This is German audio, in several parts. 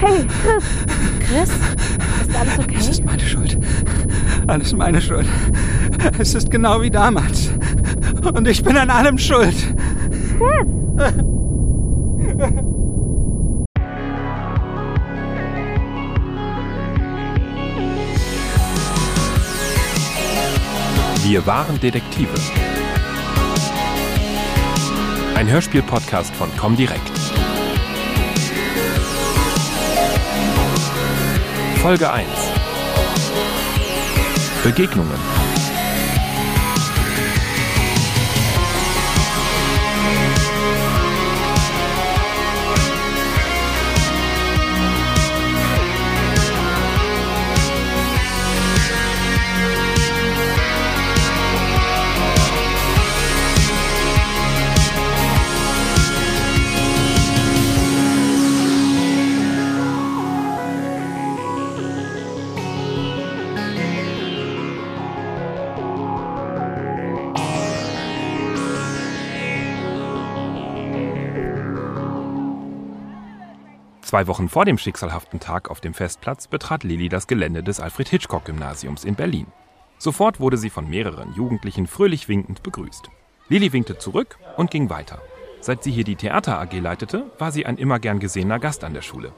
Hey, Chris! Chris? Ist alles okay? Es ist meine Schuld. Alles meine Schuld. Es ist genau wie damals. Und ich bin an allem schuld. Chris! Wir waren Detektive. Ein Hörspiel-Podcast von Comdirect. Folge 1. Begegnungen. Zwei Wochen vor dem schicksalhaften Tag auf dem Festplatz betrat Lilly das Gelände des Alfred-Hitchcock-Gymnasiums in Berlin. Sofort wurde sie von mehreren Jugendlichen fröhlich winkend begrüßt. Lilly winkte zurück und ging weiter. Seit sie hier die Theater AG leitete, war sie ein immer gern gesehener Gast an der Schule.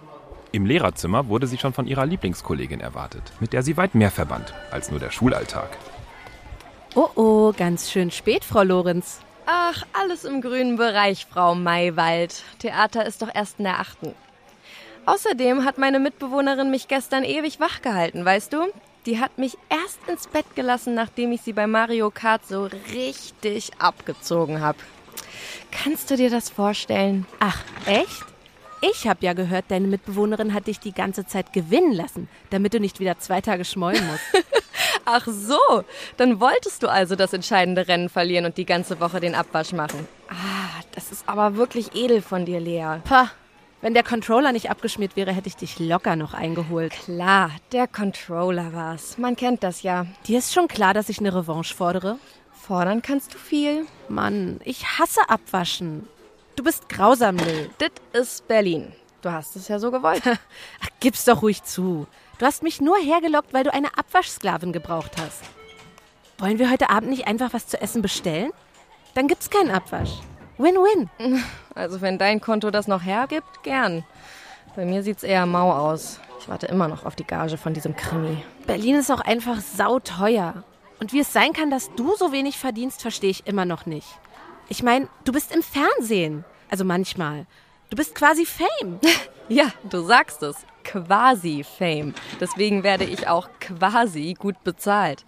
Im Lehrerzimmer wurde sie schon von ihrer Lieblingskollegin erwartet, mit der sie weit mehr verband als nur der Schulalltag. Oh oh, ganz schön spät, Frau Lorenz. Ach, alles im grünen Bereich, Frau Maywald. Theater ist doch erst in der achten. Außerdem hat meine Mitbewohnerin mich gestern ewig wach gehalten, weißt du? Die hat mich erst ins Bett gelassen, nachdem ich sie bei Mario Kart so richtig abgezogen habe. Kannst du dir das vorstellen? Ach, echt? Ich habe ja gehört, deine Mitbewohnerin hat dich die ganze Zeit gewinnen lassen, damit du nicht wieder zwei Tage schmollen musst. Ach so, dann wolltest du also das entscheidende Rennen verlieren und die ganze Woche den Abwasch machen. Ah, das ist aber wirklich edel von dir, Lea. Pah, wenn der Controller nicht abgeschmiert wäre, hätte ich dich locker noch eingeholt. Klar, der Controller war's. Man kennt das ja. Dir ist schon klar, dass ich eine Revanche fordere? Fordern kannst du viel. Mann, ich hasse Abwaschen. Du bist grausam, Lil. Dit ist Berlin. Du hast es ja so gewollt. Ach, gib's doch ruhig zu. Du hast mich nur hergelockt, weil du eine Abwaschsklavin gebraucht hast. Wollen wir heute Abend nicht einfach was zu essen bestellen? Dann gibt's keinen Abwasch. Win-win. Also wenn dein Konto das noch hergibt, gern. Bei mir sieht's eher mau aus. Ich warte immer noch auf die Gage von diesem Krimi. Berlin ist auch einfach sauteuer. Und wie es sein kann, dass du so wenig verdienst, verstehe ich immer noch nicht. Ich meine, du bist im Fernsehen. Also manchmal. Du bist quasi Fame. ja, du sagst es. Quasi Fame. Deswegen werde ich auch quasi gut bezahlt.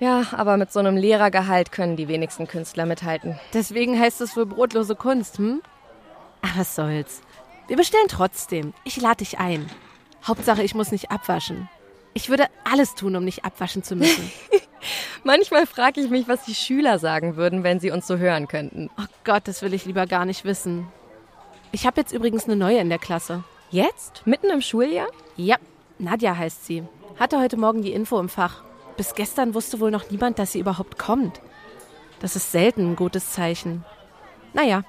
Ja, aber mit so einem Lehrergehalt können die wenigsten Künstler mithalten. Deswegen heißt es wohl brotlose Kunst, hm? Ach, was soll's. Wir bestellen trotzdem. Ich lade dich ein. Hauptsache, ich muss nicht abwaschen. Ich würde alles tun, um nicht abwaschen zu müssen. Manchmal frage ich mich, was die Schüler sagen würden, wenn sie uns so hören könnten. Oh Gott, das will ich lieber gar nicht wissen. Ich habe jetzt übrigens eine neue in der Klasse. Jetzt? Mitten im Schuljahr? Ja, Nadja heißt sie. Hatte heute Morgen die Info im Fach. Bis gestern wusste wohl noch niemand, dass sie überhaupt kommt. Das ist selten ein gutes Zeichen. Naja,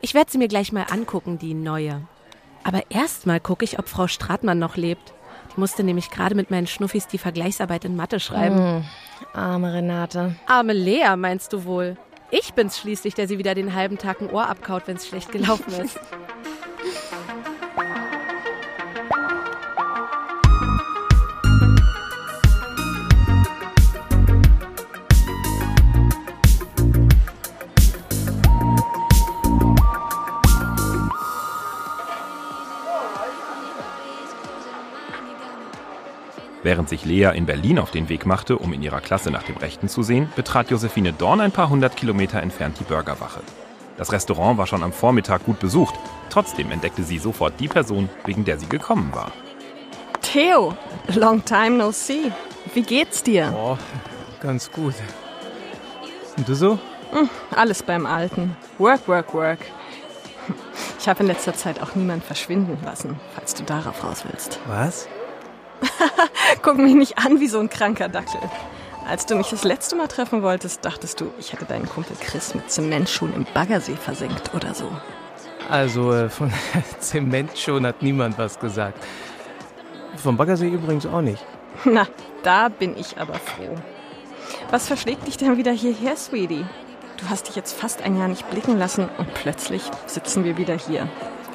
ich werde sie mir gleich mal angucken, die neue. Aber erstmal gucke ich, ob Frau Stratmann noch lebt. Die musste nämlich gerade mit meinen Schnuffis die Vergleichsarbeit in Mathe schreiben. Mm, arme Renate. Arme Lea, meinst du wohl? Ich bin's schließlich, der sie wieder den halben Tag ein Ohr abkaut, wenn's schlecht gelaufen ist. Während sich Lea in Berlin auf den Weg machte, um in ihrer Klasse nach dem Rechten zu sehen, betrat Josephine Dorn ein paar hundert Kilometer entfernt die Burgerwache. Das Restaurant war schon am Vormittag gut besucht. Trotzdem entdeckte sie sofort die Person, wegen der sie gekommen war. Theo, long time no see. Wie geht's dir? Oh, ganz gut. Und du so? Hm, alles beim Alten. Work, work, work. Ich habe in letzter Zeit auch niemand verschwinden lassen, falls du darauf raus willst. Was? Guck mich nicht an wie so ein kranker Dackel. Als du mich das letzte Mal treffen wolltest, dachtest du, ich hätte deinen Kumpel Chris mit Zementschuhen im Baggersee versenkt oder so. Also äh, von Zement schon hat niemand was gesagt. Vom Baggersee übrigens auch nicht. Na, da bin ich aber froh. Was verschlägt dich denn wieder hierher, Sweetie? Du hast dich jetzt fast ein Jahr nicht blicken lassen und plötzlich sitzen wir wieder hier.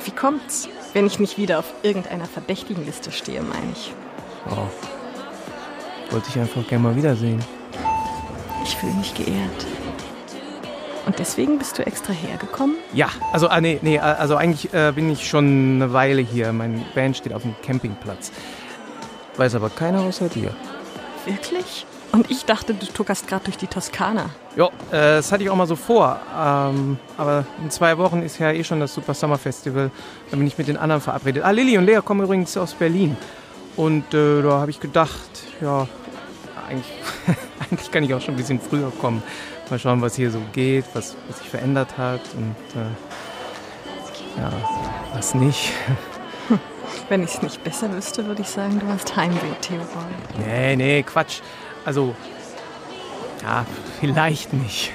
Wie kommt's, wenn ich nicht wieder auf irgendeiner verdächtigen Liste stehe, meine ich? Oh. Wollte ich einfach gerne mal wiedersehen. Ich fühle mich geehrt. Und deswegen bist du extra hergekommen? Ja, also ah, nee, nee, also eigentlich äh, bin ich schon eine Weile hier. Mein Van steht auf dem Campingplatz. Weiß aber keiner außer dir. Wirklich? Und ich dachte, du tuckerst gerade durch die Toskana. Ja, äh, das hatte ich auch mal so vor. Ähm, aber in zwei Wochen ist ja eh schon das Super Summer Festival. Da bin ich mit den anderen verabredet. Ah, Lilly und Lea kommen übrigens aus Berlin. Und äh, da habe ich gedacht, ja, eigentlich, eigentlich kann ich auch schon ein bisschen früher kommen. Mal schauen, was hier so geht, was, was sich verändert hat und äh, ja, was nicht. Wenn ich es nicht besser wüsste, würde ich sagen, du hast Heimweh, Theobald. Nee, nee, Quatsch. Also, ja, vielleicht nicht.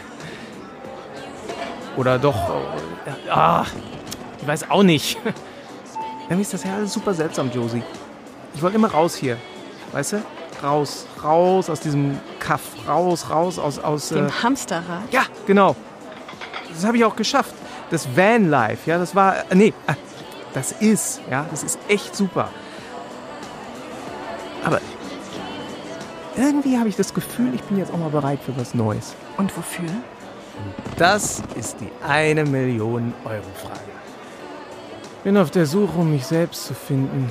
Oder doch, ah, ich weiß auch nicht. Irgendwie ist das ja alles super seltsam, Josie. Ich wollte immer raus hier, weißt du? Raus, raus aus diesem Kaff, raus, raus aus... aus Dem äh, Hamsterrad? ja, genau. Das habe ich auch geschafft. Das Vanlife, ja, das war, äh, nee, äh, das ist, ja, das ist echt super. Aber irgendwie habe ich das Gefühl, ich bin jetzt auch mal bereit für was Neues. Und wofür? Das ist die eine Million Euro Frage. Bin auf der Suche, um mich selbst zu finden.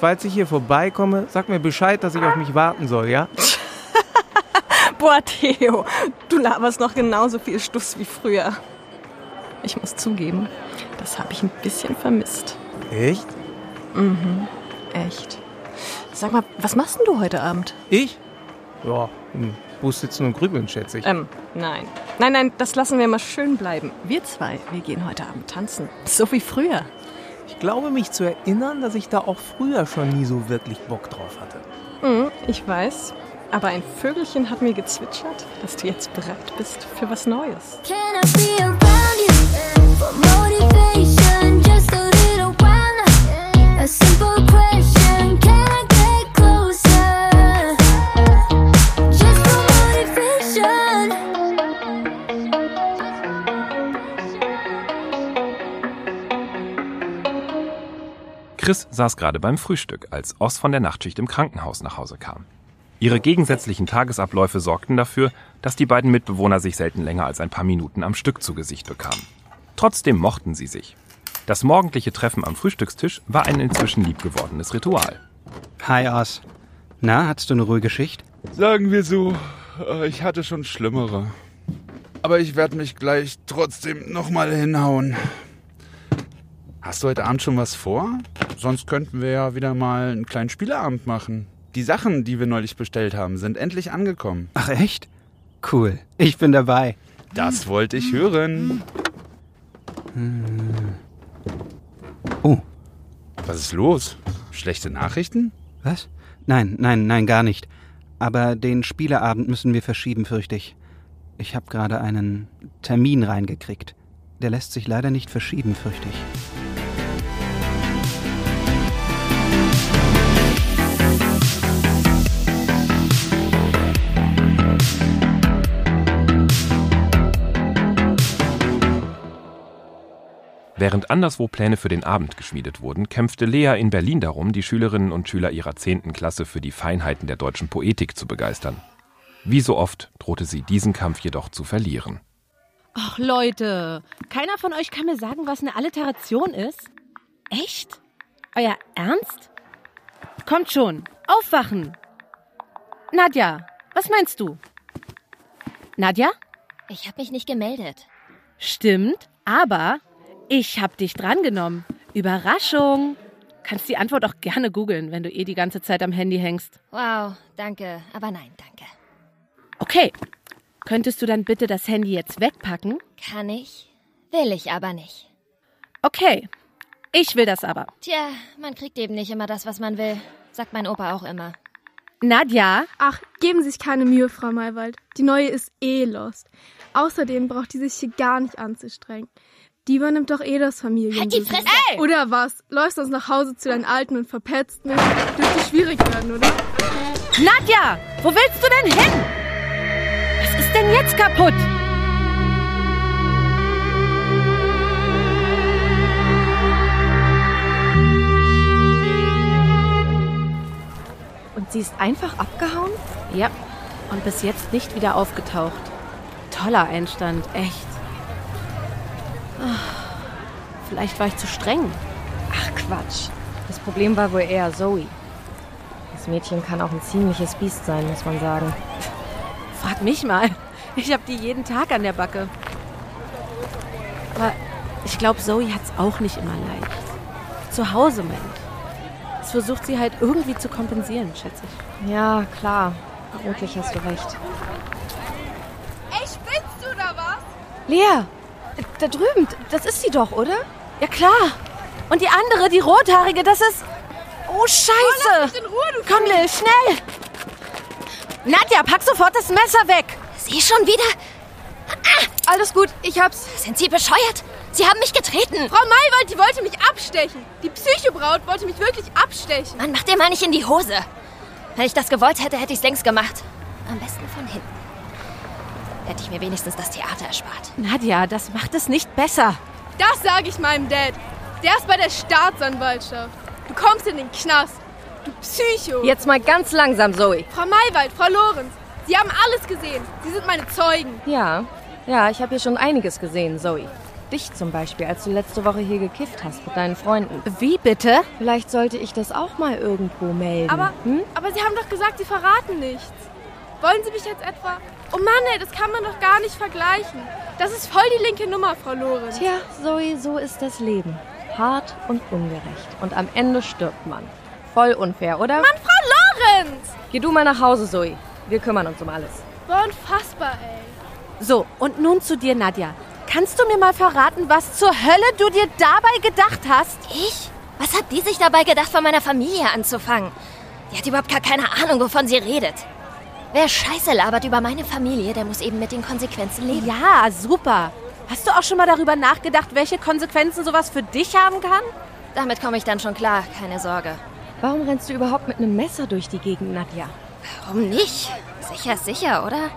Falls ich hier vorbeikomme, sag mir Bescheid, dass ich auf mich warten soll, ja? Boah, Theo, du laberst noch genauso viel Stuss wie früher. Ich muss zugeben, das habe ich ein bisschen vermisst. Echt? Echt. Sag mal, was machst denn du heute Abend? Ich? Ja, im Bus sitzen und grübeln, schätze ich. Ähm, nein. Nein, nein, das lassen wir mal schön bleiben. Wir zwei, wir gehen heute Abend tanzen. So wie früher. Ich glaube mich zu erinnern, dass ich da auch früher schon nie so wirklich Bock drauf hatte. Mhm, ich weiß. Aber ein Vögelchen hat mir gezwitschert, dass du jetzt bereit bist für was Neues. Can I be Chris saß gerade beim Frühstück, als Oss von der Nachtschicht im Krankenhaus nach Hause kam. Ihre gegensätzlichen Tagesabläufe sorgten dafür, dass die beiden Mitbewohner sich selten länger als ein paar Minuten am Stück zu Gesicht bekamen. Trotzdem mochten sie sich. Das morgendliche Treffen am Frühstückstisch war ein inzwischen liebgewordenes Ritual. Hi, Oz. Na, hattest du eine ruhige Schicht? Sagen wir so, äh, ich hatte schon schlimmere. Aber ich werde mich gleich trotzdem nochmal hinhauen. Hast du heute Abend schon was vor? Sonst könnten wir ja wieder mal einen kleinen Spieleabend machen. Die Sachen, die wir neulich bestellt haben, sind endlich angekommen. Ach, echt? Cool. Ich bin dabei. Das wollte ich hören. Oh, Was ist los? Schlechte Nachrichten? was? Nein, nein, nein, gar nicht. Aber den Spieleabend müssen wir verschieben, fürchte ich. Ich habe gerade einen Termin reingekriegt. Der lässt sich leider nicht verschieben, fürchte ich. Während anderswo Pläne für den Abend geschmiedet wurden, kämpfte Lea in Berlin darum, die Schülerinnen und Schüler ihrer 10. Klasse für die Feinheiten der deutschen Poetik zu begeistern. Wie so oft drohte sie diesen Kampf jedoch zu verlieren. Ach Leute, keiner von euch kann mir sagen, was eine Alliteration ist? Echt? Euer Ernst? Kommt schon, aufwachen. Nadja, was meinst du? Nadja? Ich habe mich nicht gemeldet. Stimmt, aber ich hab dich drangenommen. Überraschung. Kannst die Antwort auch gerne googeln, wenn du eh die ganze Zeit am Handy hängst. Wow, danke, aber nein, danke. Okay. Könntest du dann bitte das Handy jetzt wegpacken? Kann ich, will ich aber nicht. Okay. Ich will das aber. Tja, man kriegt eben nicht immer das, was man will. Sagt mein Opa auch immer. Nadja, Ach, geben Sie sich keine Mühe, Frau Maywald. Die neue ist eh lost. Außerdem braucht die sich hier gar nicht anzustrengen. Die übernimmt doch eh das Familien. Halt die Fresse! Oder was? Läufst uns nach Hause zu deinen Alten und verpetzt mich? Dürfte schwierig werden, oder? Nadja, wo willst du denn hin? Was ist denn jetzt kaputt? Und sie ist einfach abgehauen? Ja, und bis jetzt nicht wieder aufgetaucht. Toller Einstand, echt. Vielleicht war ich zu streng. Ach Quatsch. Das Problem war wohl eher Zoe. Das Mädchen kann auch ein ziemliches Biest sein, muss man sagen. Frag mich mal. Ich hab die jeden Tag an der Backe. Aber ich glaube, Zoe hat's auch nicht immer leicht. Zu Hause, Mensch. Das versucht sie halt irgendwie zu kompensieren, schätze ich. Ja, klar. Vermutlich hast du recht. Ey, spinnst du da was? Lea! Da drüben, das ist sie doch, oder? Ja, klar. Und die andere, die rothaarige, das ist... Oh, Scheiße! In Ruhe, du Komm, Lil, schnell! Nadja, pack sofort das Messer weg! Sie schon wieder? Alles gut, ich hab's. Sind Sie bescheuert? Sie haben mich getreten. Frau Maywald, die wollte mich abstechen. Die Psychobraut wollte mich wirklich abstechen. Mann, mach dir mal nicht in die Hose. Wenn ich das gewollt hätte, hätte ich's längst gemacht. Am besten von hinten. Hätte ich mir wenigstens das Theater erspart. Nadja, das macht es nicht besser. Das sage ich meinem Dad. Der ist bei der Staatsanwaltschaft. Du kommst in den Knast. Du Psycho. Jetzt mal ganz langsam, Zoe. Frau Maywald, Frau Lorenz. Sie haben alles gesehen. Sie sind meine Zeugen. Ja, ja, ich habe hier schon einiges gesehen, Zoe. Dich zum Beispiel, als du letzte Woche hier gekifft hast mit deinen Freunden. Wie bitte? Vielleicht sollte ich das auch mal irgendwo melden. Aber, hm? aber Sie haben doch gesagt, Sie verraten nichts. Wollen Sie mich jetzt etwa... Oh Mann, ey, das kann man doch gar nicht vergleichen. Das ist voll die linke Nummer, Frau Lorenz. Tja, Zoe, so ist das Leben. Hart und ungerecht. Und am Ende stirbt man. Voll unfair, oder? Mann, Frau Lorenz! Geh du mal nach Hause, Zoe. Wir kümmern uns um alles. War unfassbar, ey. So, und nun zu dir, Nadja. Kannst du mir mal verraten, was zur Hölle du dir dabei gedacht hast? Ich? Was hat die sich dabei gedacht, von meiner Familie anzufangen? Die hat überhaupt gar keine Ahnung, wovon sie redet. Wer Scheiße labert über meine Familie, der muss eben mit den Konsequenzen leben. Ja, super. Hast du auch schon mal darüber nachgedacht, welche Konsequenzen sowas für dich haben kann? Damit komme ich dann schon klar, keine Sorge. Warum rennst du überhaupt mit einem Messer durch die Gegend, Nadja? Warum nicht? Sicher sicher, oder?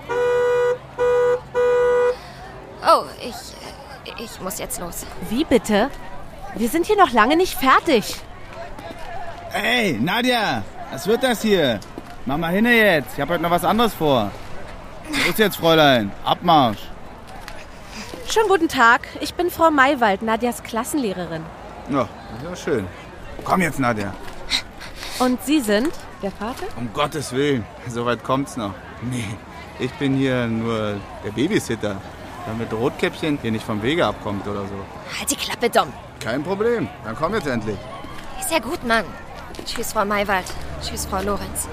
Oh, ich. Ich muss jetzt los. Wie bitte? Wir sind hier noch lange nicht fertig. Ey, Nadja, was wird das hier? Mach mal hin jetzt. Ich habe heute noch was anderes vor. Los jetzt, Fräulein. Abmarsch. Schönen guten Tag. Ich bin Frau Maywald, Nadjas Klassenlehrerin. Ja, ja schön. Komm jetzt, Nadja. Und Sie sind? Der Vater? Um Gottes Willen. So weit kommt's noch. Nee, ich bin hier nur der Babysitter. Damit Rotkäppchen hier nicht vom Wege abkommt oder so. Halt die Klappe, Dom. Kein Problem. Dann komm jetzt endlich. Ist ja gut, Mann. Tschüss, Frau Maywald. Tschüss, Frau Lorenz.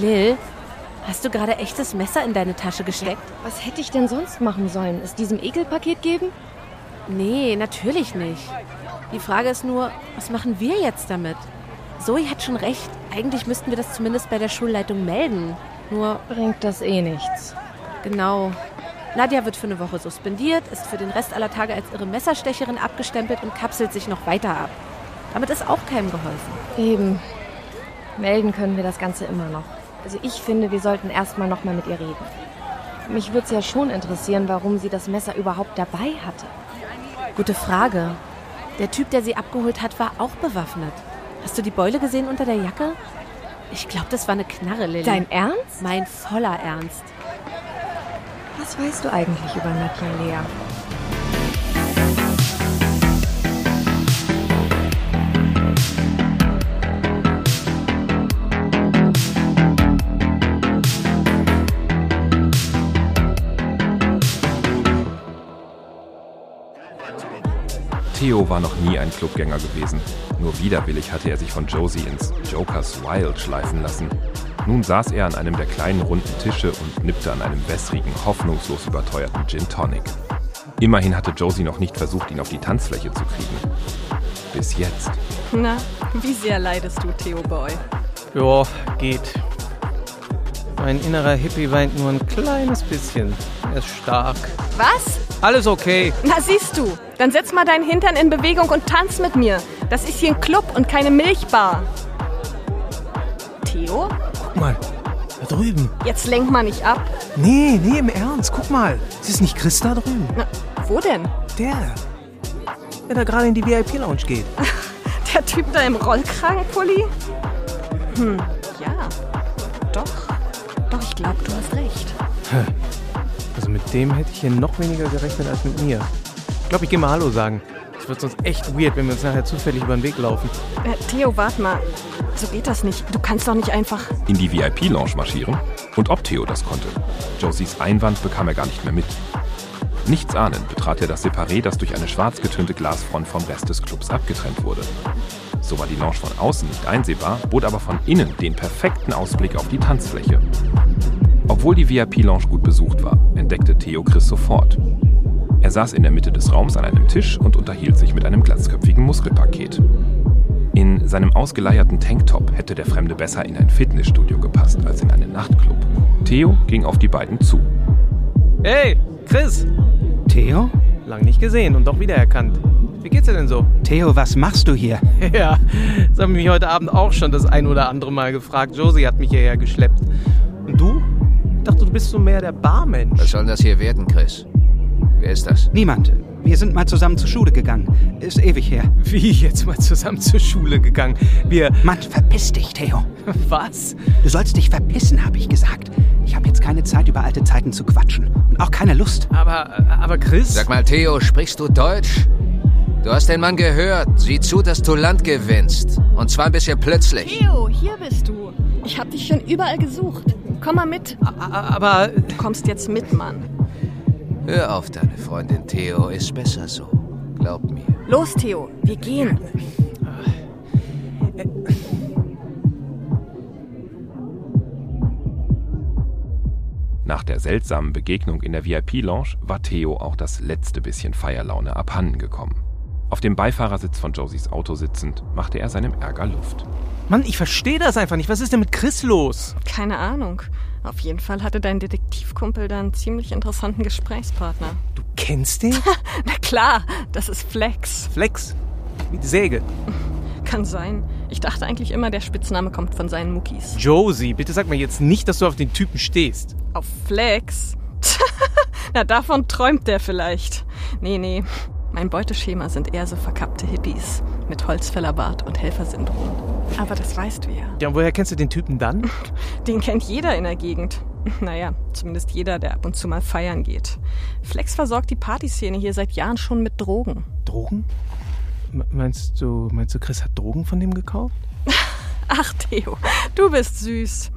Lil, hast du gerade echtes Messer in deine Tasche gesteckt? Was hätte ich denn sonst machen sollen? Es diesem Ekelpaket geben? Nee, natürlich nicht. Die Frage ist nur, was machen wir jetzt damit? Zoe hat schon recht. Eigentlich müssten wir das zumindest bei der Schulleitung melden. Nur, Bringt das eh nichts. genau. Nadja wird für eine Woche suspendiert, ist für den Rest aller Tage als ihre Messerstecherin abgestempelt und kapselt sich noch weiter ab. Damit ist auch keinem geholfen. Eben. Melden können wir das Ganze immer noch. Also ich finde, wir sollten erstmal nochmal mit ihr reden. Mich würde es ja schon interessieren, warum sie das Messer überhaupt dabei hatte. Gute Frage. Der Typ, der sie abgeholt hat, war auch bewaffnet. Hast du die Beule gesehen unter der Jacke? Ich glaube, das war eine Knarre, Lilly. Dein Ernst? Mein voller Ernst. Was weißt du eigentlich über Nadja Lea? Theo war noch nie ein Clubgänger gewesen. Nur widerwillig hatte er sich von Josie ins Jokers Wild schleifen lassen. Nun saß er an einem der kleinen runden Tische und nippte an einem wässrigen, hoffnungslos überteuerten Gin Tonic. Immerhin hatte Josie noch nicht versucht, ihn auf die Tanzfläche zu kriegen. Bis jetzt. Na, wie sehr leidest du, Theo Boy? Ja, geht. Mein innerer Hippie weint nur ein kleines bisschen. Er ist stark. Was? Alles okay. Na siehst du, dann setz mal deinen Hintern in Bewegung und tanz mit mir. Das ist hier ein Club und keine Milchbar. Theo, Guck mal, da drüben. jetzt lenk mal nicht ab. Nee, nee, im Ernst. Guck mal. Ist es nicht Chris da drüben? Na, wo denn? Der. Der da gerade in die VIP-Lounge geht. Der Typ da im Rollkragenpulli? Hm, glaube, du hast recht. Also mit dem hätte ich hier noch weniger gerechnet als mit mir. Ich glaube, ich gehe mal Hallo sagen. Es wird sonst echt weird, wenn wir uns nachher zufällig über den Weg laufen. Äh, Theo, warte mal. So geht das nicht. Du kannst doch nicht einfach. in die VIP-Lounge marschieren? Und ob Theo das konnte? Josies Einwand bekam er gar nicht mehr mit. Nichts ahnend betrat er das Separé, das durch eine schwarz getönte Glasfront vom Rest des Clubs abgetrennt wurde. So war die Lounge von außen nicht einsehbar, bot aber von innen den perfekten Ausblick auf die Tanzfläche. Obwohl die VIP-Lounge gut besucht war, entdeckte Theo Chris sofort. Er saß in der Mitte des Raums an einem Tisch und unterhielt sich mit einem glatzköpfigen Muskelpaket. In seinem ausgeleierten Tanktop hätte der Fremde besser in ein Fitnessstudio gepasst als in einen Nachtclub. Theo ging auf die beiden zu. Hey, Chris. Theo? Lang nicht gesehen und doch wiedererkannt. Wie geht's dir denn so? Theo, was machst du hier? Ja, das haben mich heute Abend auch schon das ein oder andere Mal gefragt. Josie hat mich hierher geschleppt. Und du? Ich dachte, du bist so mehr der Barmensch. Was soll das hier werden, Chris? Wer ist das? Niemand. Wir sind mal zusammen zur Schule gegangen. Ist ewig her. Wie jetzt mal zusammen zur Schule gegangen? Wir. Mann, verpiss dich, Theo. Was? Du sollst dich verpissen, habe ich gesagt. Ich habe jetzt keine Zeit, über alte Zeiten zu quatschen. Und auch keine Lust. Aber, aber Chris. Sag mal, Theo, sprichst du Deutsch? Du hast den Mann gehört. Sieh zu, dass du Land gewinnst. Und zwar ein bisschen plötzlich. Theo, hier bist du. Ich hab dich schon überall gesucht. Komm mal mit. Aber. Du kommst jetzt mit, Mann. Hör auf deine Freundin Theo, ist besser so. Glaub mir. Los, Theo, wir gehen. Nach der seltsamen Begegnung in der VIP-Lounge war Theo auch das letzte bisschen Feierlaune abhanden gekommen. Auf dem Beifahrersitz von Josies Auto sitzend, machte er seinem Ärger Luft. Mann, ich verstehe das einfach nicht. Was ist denn mit Chris los? Keine Ahnung. Auf jeden Fall hatte dein Detektivkumpel da einen ziemlich interessanten Gesprächspartner. Du kennst den? Na klar, das ist Flex. Flex. Wie die Säge. Kann sein. Ich dachte eigentlich immer, der Spitzname kommt von seinen Muckis. Josie, bitte sag mir jetzt nicht, dass du auf den Typen stehst. Auf Flex? Na, davon träumt der vielleicht. Nee, nee. Mein Beuteschema sind eher so verkappte Hippies mit Holzfällerbart und Helfersyndrom. Aber das weißt du ja. Ja, und woher kennst du den Typen dann? Den kennt jeder in der Gegend. Naja, zumindest jeder, der ab und zu mal feiern geht. Flex versorgt die Partyszene hier seit Jahren schon mit Drogen. Drogen? M meinst du, meinst du, Chris hat Drogen von dem gekauft? Ach, Theo, du bist süß.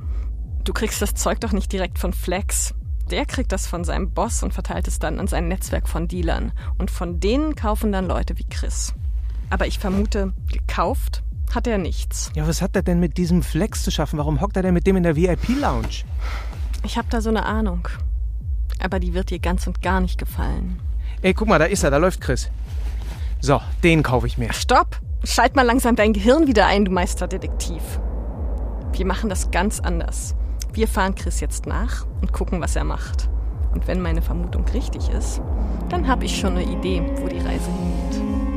Du kriegst das Zeug doch nicht direkt von Flex. Der kriegt das von seinem Boss und verteilt es dann an sein Netzwerk von Dealern. Und von denen kaufen dann Leute wie Chris. Aber ich vermute, gekauft hat er nichts. Ja, was hat er denn mit diesem Flex zu schaffen? Warum hockt er denn mit dem in der VIP-Lounge? Ich hab da so eine Ahnung. Aber die wird dir ganz und gar nicht gefallen. Ey, guck mal, da ist er, da läuft Chris. So, den kaufe ich mir. Stopp! Schalt mal langsam dein Gehirn wieder ein, du Meisterdetektiv. Wir machen das ganz anders. Wir fahren Chris jetzt nach und gucken, was er macht. Und wenn meine Vermutung richtig ist, dann habe ich schon eine Idee, wo die Reise hingeht.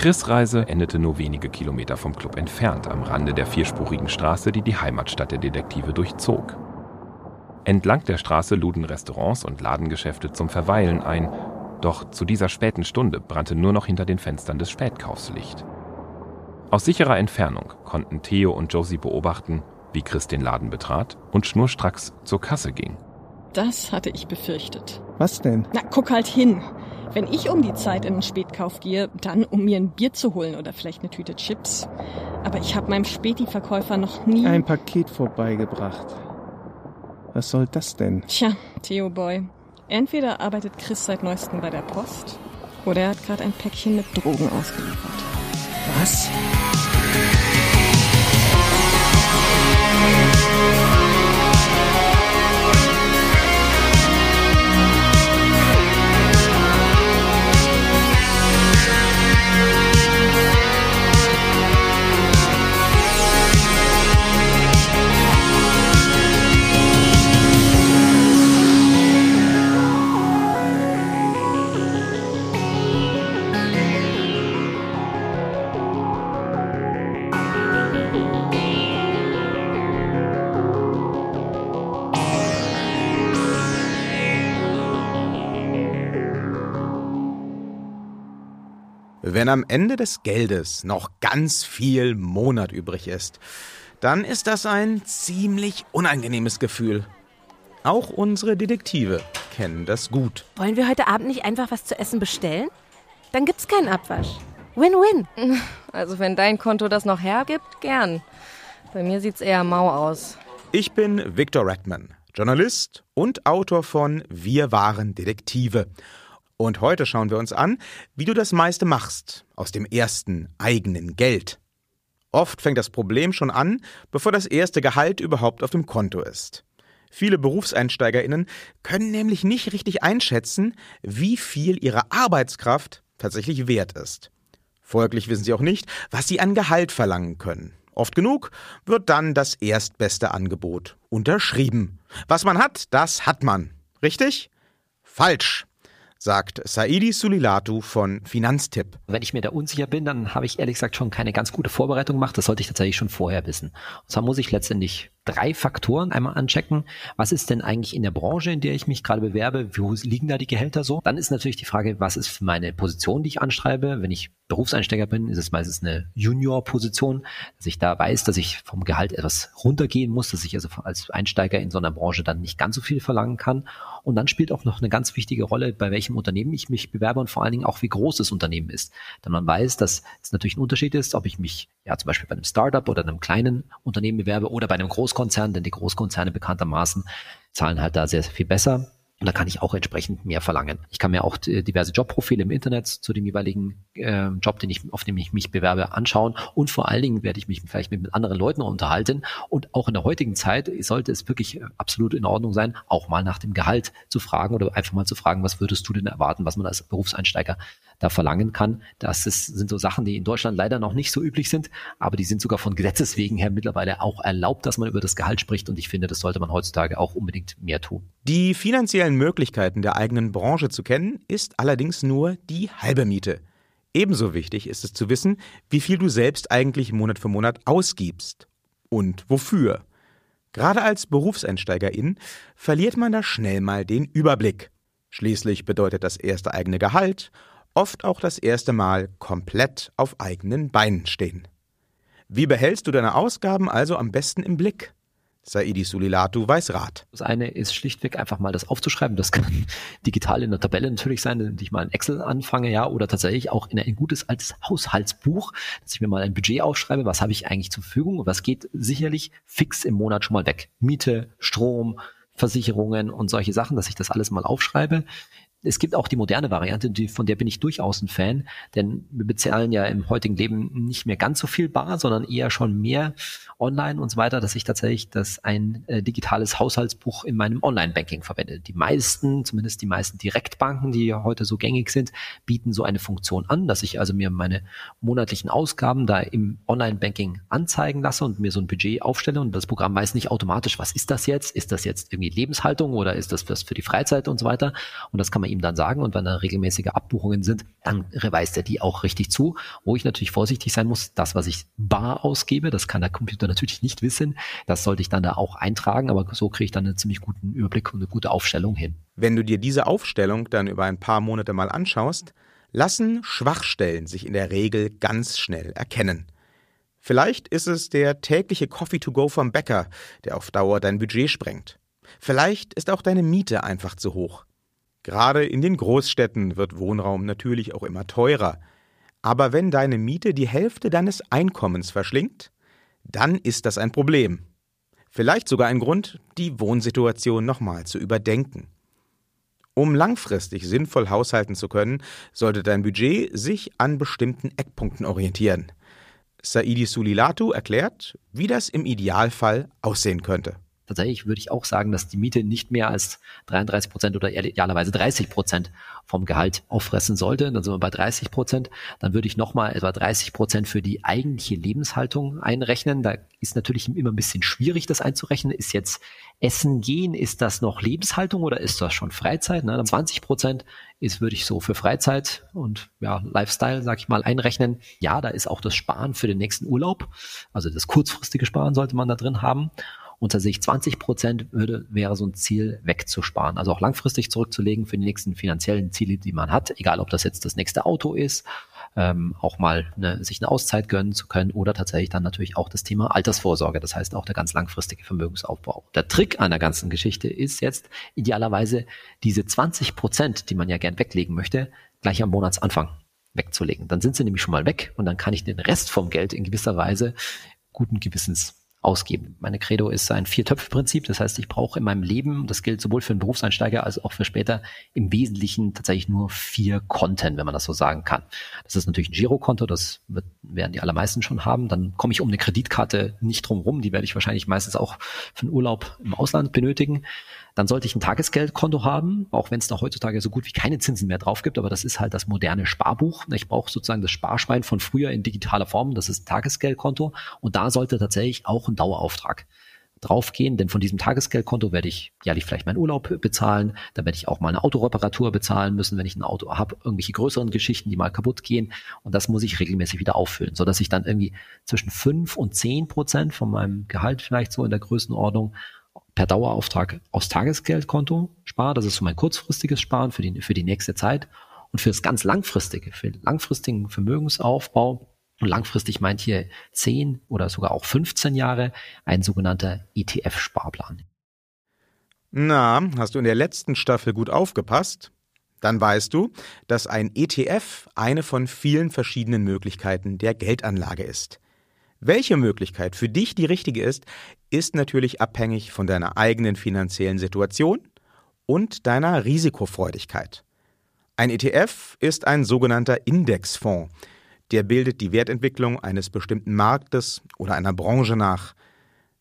Chris' Reise endete nur wenige Kilometer vom Club entfernt, am Rande der vierspurigen Straße, die die Heimatstadt der Detektive durchzog. Entlang der Straße luden Restaurants und Ladengeschäfte zum Verweilen ein, doch zu dieser späten Stunde brannte nur noch hinter den Fenstern des Spätkaufs Licht. Aus sicherer Entfernung konnten Theo und Josie beobachten, wie Chris den Laden betrat und schnurstracks zur Kasse ging. Das hatte ich befürchtet. Was denn? Na, guck halt hin. Wenn ich um die Zeit in den Spätkauf gehe, dann um mir ein Bier zu holen oder vielleicht eine Tüte Chips. Aber ich habe meinem Späti-Verkäufer noch nie... Ein Paket vorbeigebracht. Was soll das denn? Tja, Theo Boy. Entweder arbeitet Chris seit neuestem bei der Post oder er hat gerade ein Päckchen mit Drogen ausgeliefert. Was? Wenn am Ende des Geldes noch ganz viel Monat übrig ist, dann ist das ein ziemlich unangenehmes Gefühl. Auch unsere Detektive kennen das gut. Wollen wir heute Abend nicht einfach was zu essen bestellen? Dann gibt's keinen Abwasch. Win-win. Also wenn dein Konto das noch hergibt, gern. Bei mir sieht's eher mau aus. Ich bin Victor Redman, Journalist und Autor von Wir waren Detektive. Und heute schauen wir uns an, wie du das meiste machst aus dem ersten eigenen Geld. Oft fängt das Problem schon an, bevor das erste Gehalt überhaupt auf dem Konto ist. Viele Berufseinsteigerinnen können nämlich nicht richtig einschätzen, wie viel ihre Arbeitskraft tatsächlich wert ist. Folglich wissen sie auch nicht, was sie an Gehalt verlangen können. Oft genug wird dann das erstbeste Angebot unterschrieben. Was man hat, das hat man. Richtig? Falsch sagt Saidi Sulilatu von Finanztipp. Wenn ich mir da unsicher bin, dann habe ich ehrlich gesagt schon keine ganz gute Vorbereitung gemacht. Das sollte ich tatsächlich schon vorher wissen. Und zwar muss ich letztendlich drei Faktoren einmal anchecken. Was ist denn eigentlich in der Branche, in der ich mich gerade bewerbe? Wo liegen da die Gehälter so? Dann ist natürlich die Frage, was ist meine Position, die ich anschreibe? Wenn ich Berufseinsteiger bin, ist es meistens eine Junior-Position, dass ich da weiß, dass ich vom Gehalt etwas runtergehen muss, dass ich also als Einsteiger in so einer Branche dann nicht ganz so viel verlangen kann. Und dann spielt auch noch eine ganz wichtige Rolle, bei welchem Unternehmen ich mich bewerbe und vor allen Dingen auch, wie groß das Unternehmen ist. Denn man weiß, dass es natürlich ein Unterschied ist, ob ich mich ja zum Beispiel bei einem Startup oder einem kleinen Unternehmen bewerbe oder bei einem Großkonzern, denn die Großkonzerne bekanntermaßen zahlen halt da sehr, sehr viel besser. Und da kann ich auch entsprechend mehr verlangen. Ich kann mir auch äh, diverse Jobprofile im Internet zu dem jeweiligen äh, Job, den ich, auf dem ich mich bewerbe, anschauen. Und vor allen Dingen werde ich mich vielleicht mit, mit anderen Leuten unterhalten. Und auch in der heutigen Zeit sollte es wirklich absolut in Ordnung sein, auch mal nach dem Gehalt zu fragen oder einfach mal zu fragen, was würdest du denn erwarten, was man als Berufseinsteiger da verlangen kann. Das ist, sind so Sachen, die in Deutschland leider noch nicht so üblich sind, aber die sind sogar von Gesetzes wegen her mittlerweile auch erlaubt, dass man über das Gehalt spricht. Und ich finde, das sollte man heutzutage auch unbedingt mehr tun. Die finanziellen Möglichkeiten der eigenen Branche zu kennen, ist allerdings nur die halbe Miete. Ebenso wichtig ist es zu wissen, wie viel du selbst eigentlich Monat für Monat ausgibst und wofür. Gerade als Berufseinsteigerin verliert man da schnell mal den Überblick. Schließlich bedeutet das erste eigene Gehalt oft auch das erste Mal komplett auf eigenen Beinen stehen. Wie behältst du deine Ausgaben also am besten im Blick? Saidi Sulilatu weiß Rat. Das eine ist schlichtweg einfach mal das aufzuschreiben. Das kann digital in der Tabelle natürlich sein, dass ich mal in Excel anfange, ja, oder tatsächlich auch in ein gutes altes Haushaltsbuch, dass ich mir mal ein Budget aufschreibe. Was habe ich eigentlich zur Verfügung was geht sicherlich fix im Monat schon mal weg? Miete, Strom, Versicherungen und solche Sachen, dass ich das alles mal aufschreibe. Es gibt auch die moderne Variante, die, von der bin ich durchaus ein Fan, denn wir bezahlen ja im heutigen Leben nicht mehr ganz so viel bar, sondern eher schon mehr online und so weiter, dass ich tatsächlich das ein äh, digitales Haushaltsbuch in meinem Online-Banking verwende. Die meisten, zumindest die meisten Direktbanken, die heute so gängig sind, bieten so eine Funktion an, dass ich also mir meine monatlichen Ausgaben da im Online-Banking anzeigen lasse und mir so ein Budget aufstelle und das Programm weiß nicht automatisch, was ist das jetzt? Ist das jetzt irgendwie Lebenshaltung oder ist das was für die Freizeit und so weiter? Und das kann man ihm dann sagen und wenn da regelmäßige Abbuchungen sind, dann weist er die auch richtig zu, wo ich natürlich vorsichtig sein muss, das, was ich bar ausgebe, das kann der Computer natürlich nicht wissen, das sollte ich dann da auch eintragen, aber so kriege ich dann einen ziemlich guten Überblick und eine gute Aufstellung hin. Wenn du dir diese Aufstellung dann über ein paar Monate mal anschaust, lassen Schwachstellen sich in der Regel ganz schnell erkennen. Vielleicht ist es der tägliche Coffee to go vom Bäcker, der auf Dauer dein Budget sprengt. Vielleicht ist auch deine Miete einfach zu hoch. Gerade in den Großstädten wird Wohnraum natürlich auch immer teurer. Aber wenn deine Miete die Hälfte deines Einkommens verschlingt, dann ist das ein Problem. Vielleicht sogar ein Grund, die Wohnsituation nochmal zu überdenken. Um langfristig sinnvoll haushalten zu können, sollte dein Budget sich an bestimmten Eckpunkten orientieren. Saidi Sulilatu erklärt, wie das im Idealfall aussehen könnte. Tatsächlich würde ich auch sagen, dass die Miete nicht mehr als 33 Prozent oder idealerweise 30 Prozent vom Gehalt auffressen sollte. Dann sind wir bei 30 Prozent. Dann würde ich nochmal etwa 30 Prozent für die eigentliche Lebenshaltung einrechnen. Da ist natürlich immer ein bisschen schwierig, das einzurechnen. Ist jetzt Essen gehen, ist das noch Lebenshaltung oder ist das schon Freizeit? Ne? 20 Prozent ist, würde ich so für Freizeit und ja, Lifestyle, sag ich mal, einrechnen. Ja, da ist auch das Sparen für den nächsten Urlaub. Also das kurzfristige Sparen sollte man da drin haben. Und tatsächlich 20 Prozent würde, wäre so ein Ziel wegzusparen. Also auch langfristig zurückzulegen für die nächsten finanziellen Ziele, die man hat. Egal, ob das jetzt das nächste Auto ist, ähm, auch mal eine, sich eine Auszeit gönnen zu können oder tatsächlich dann natürlich auch das Thema Altersvorsorge. Das heißt auch der ganz langfristige Vermögensaufbau. Der Trick an der ganzen Geschichte ist jetzt idealerweise diese 20 Prozent, die man ja gern weglegen möchte, gleich am Monatsanfang wegzulegen. Dann sind sie nämlich schon mal weg und dann kann ich den Rest vom Geld in gewisser Weise guten Gewissens ausgeben. Meine Credo ist ein Vier-Töpfe-Prinzip. Das heißt, ich brauche in meinem Leben, das gilt sowohl für einen Berufseinsteiger als auch für später, im Wesentlichen tatsächlich nur vier Konten, wenn man das so sagen kann. Das ist natürlich ein Girokonto, das wird, werden die allermeisten schon haben. Dann komme ich um eine Kreditkarte nicht drum rum. Die werde ich wahrscheinlich meistens auch für einen Urlaub im Ausland benötigen. Dann sollte ich ein Tagesgeldkonto haben, auch wenn es da heutzutage so gut wie keine Zinsen mehr drauf gibt, aber das ist halt das moderne Sparbuch. Ich brauche sozusagen das Sparschwein von früher in digitaler Form, das ist ein Tagesgeldkonto. Und da sollte tatsächlich auch ein Dauerauftrag draufgehen, denn von diesem Tagesgeldkonto werde ich jährlich vielleicht meinen Urlaub bezahlen, da werde ich auch mal eine Autoreparatur bezahlen müssen, wenn ich ein Auto habe, irgendwelche größeren Geschichten, die mal kaputt gehen. Und das muss ich regelmäßig wieder auffüllen, so dass ich dann irgendwie zwischen fünf und zehn Prozent von meinem Gehalt vielleicht so in der Größenordnung per Dauerauftrag aus Tagesgeldkonto spare. Das ist so mein kurzfristiges Sparen für die, für die nächste Zeit. Und für das ganz langfristige, für den langfristigen Vermögensaufbau, und langfristig meint hier 10 oder sogar auch 15 Jahre, ein sogenannter ETF-Sparplan. Na, hast du in der letzten Staffel gut aufgepasst? Dann weißt du, dass ein ETF eine von vielen verschiedenen Möglichkeiten der Geldanlage ist. Welche Möglichkeit für dich die richtige ist, ist natürlich abhängig von deiner eigenen finanziellen Situation und deiner Risikofreudigkeit. Ein ETF ist ein sogenannter Indexfonds. Der bildet die Wertentwicklung eines bestimmten Marktes oder einer Branche nach.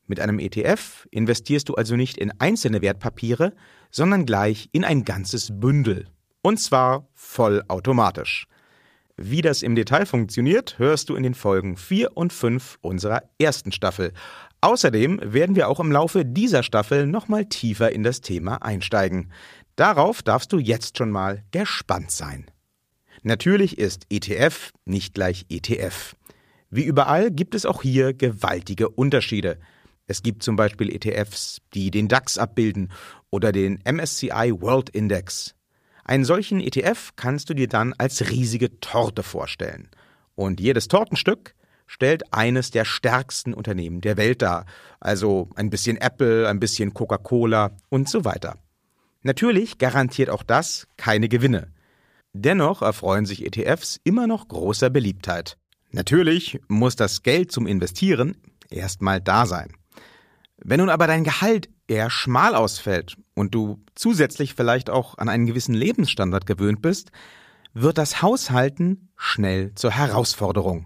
Mit einem ETF investierst du also nicht in einzelne Wertpapiere, sondern gleich in ein ganzes Bündel. Und zwar vollautomatisch. Wie das im Detail funktioniert, hörst du in den Folgen 4 und 5 unserer ersten Staffel. Außerdem werden wir auch im Laufe dieser Staffel nochmal tiefer in das Thema einsteigen. Darauf darfst du jetzt schon mal gespannt sein. Natürlich ist ETF nicht gleich ETF. Wie überall gibt es auch hier gewaltige Unterschiede. Es gibt zum Beispiel ETFs, die den DAX abbilden oder den MSCI World Index. Einen solchen ETF kannst du dir dann als riesige Torte vorstellen. Und jedes Tortenstück stellt eines der stärksten Unternehmen der Welt dar. Also ein bisschen Apple, ein bisschen Coca-Cola und so weiter. Natürlich garantiert auch das keine Gewinne. Dennoch erfreuen sich ETFs immer noch großer Beliebtheit. Natürlich muss das Geld zum Investieren erstmal da sein. Wenn nun aber dein Gehalt eher schmal ausfällt und du zusätzlich vielleicht auch an einen gewissen Lebensstandard gewöhnt bist, wird das Haushalten schnell zur Herausforderung.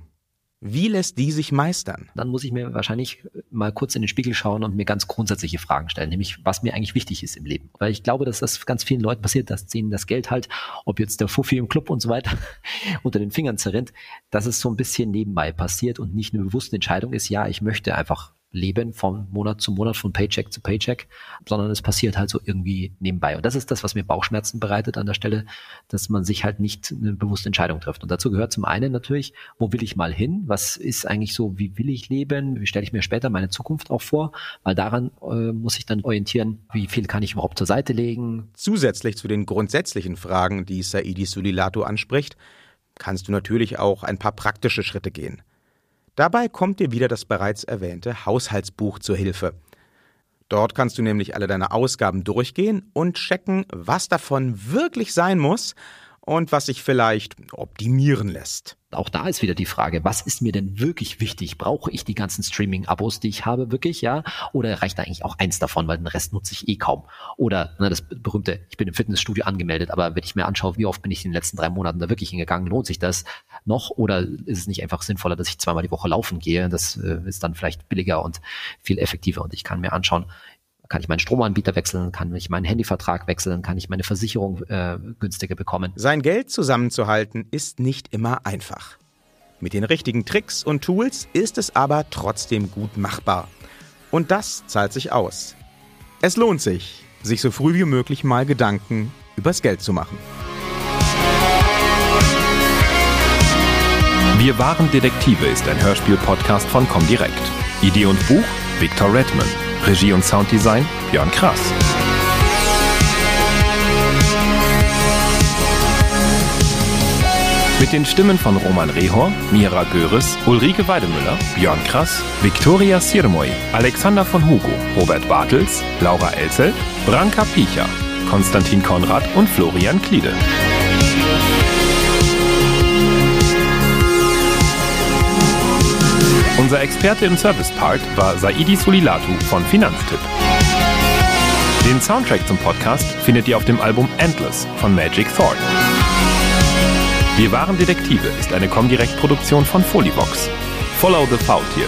Wie lässt die sich meistern? Dann muss ich mir wahrscheinlich mal kurz in den Spiegel schauen und mir ganz grundsätzliche Fragen stellen, nämlich was mir eigentlich wichtig ist im Leben. Weil ich glaube, dass das ganz vielen Leuten passiert, dass denen das Geld halt, ob jetzt der Fuffi im Club und so weiter, unter den Fingern zerrinnt, dass es so ein bisschen nebenbei passiert und nicht eine bewusste Entscheidung ist, ja, ich möchte einfach leben von Monat zu Monat, von Paycheck zu Paycheck, sondern es passiert halt so irgendwie nebenbei. Und das ist das, was mir Bauchschmerzen bereitet an der Stelle, dass man sich halt nicht eine bewusste Entscheidung trifft. Und dazu gehört zum einen natürlich, wo will ich mal hin? Was ist eigentlich so, wie will ich leben? Wie stelle ich mir später meine Zukunft auch vor? Weil daran äh, muss ich dann orientieren, wie viel kann ich überhaupt zur Seite legen? Zusätzlich zu den grundsätzlichen Fragen, die Saidi Sulilato anspricht, kannst du natürlich auch ein paar praktische Schritte gehen. Dabei kommt dir wieder das bereits erwähnte Haushaltsbuch zur Hilfe. Dort kannst du nämlich alle deine Ausgaben durchgehen und checken, was davon wirklich sein muss und was sich vielleicht optimieren lässt. Auch da ist wieder die Frage, was ist mir denn wirklich wichtig? Brauche ich die ganzen Streaming-Abos, die ich habe, wirklich, ja? Oder reicht eigentlich auch eins davon, weil den Rest nutze ich eh kaum? Oder ne, das berühmte, ich bin im Fitnessstudio angemeldet, aber wenn ich mir anschaue, wie oft bin ich in den letzten drei Monaten da wirklich hingegangen, lohnt sich das noch? Oder ist es nicht einfach sinnvoller, dass ich zweimal die Woche laufen gehe? Das äh, ist dann vielleicht billiger und viel effektiver und ich kann mir anschauen, kann ich meinen Stromanbieter wechseln, kann ich meinen Handyvertrag wechseln, kann ich meine Versicherung äh, günstiger bekommen. Sein Geld zusammenzuhalten ist nicht immer einfach. Mit den richtigen Tricks und Tools ist es aber trotzdem gut machbar. Und das zahlt sich aus. Es lohnt sich, sich so früh wie möglich mal Gedanken übers Geld zu machen. Wir waren Detektive ist ein Hörspiel-Podcast von Comdirect. Idee und Buch Victor Redman. Regie und Sounddesign Björn Krass. Mit den Stimmen von Roman Rehor, Mira Göres, Ulrike Weidemüller, Björn Krass, Viktoria Sirmoy, Alexander von Hugo, Robert Bartels, Laura Elzelt, Branka Piecher, Konstantin Konrad und Florian Kliede. Unser Experte im Service-Part war Saidi Sulilatu von Finanztipp. Den Soundtrack zum Podcast findet ihr auf dem Album Endless von Magic Thorn. Wir waren Detektive ist eine Comdirect-Produktion von Folivox. Follow the Faultier.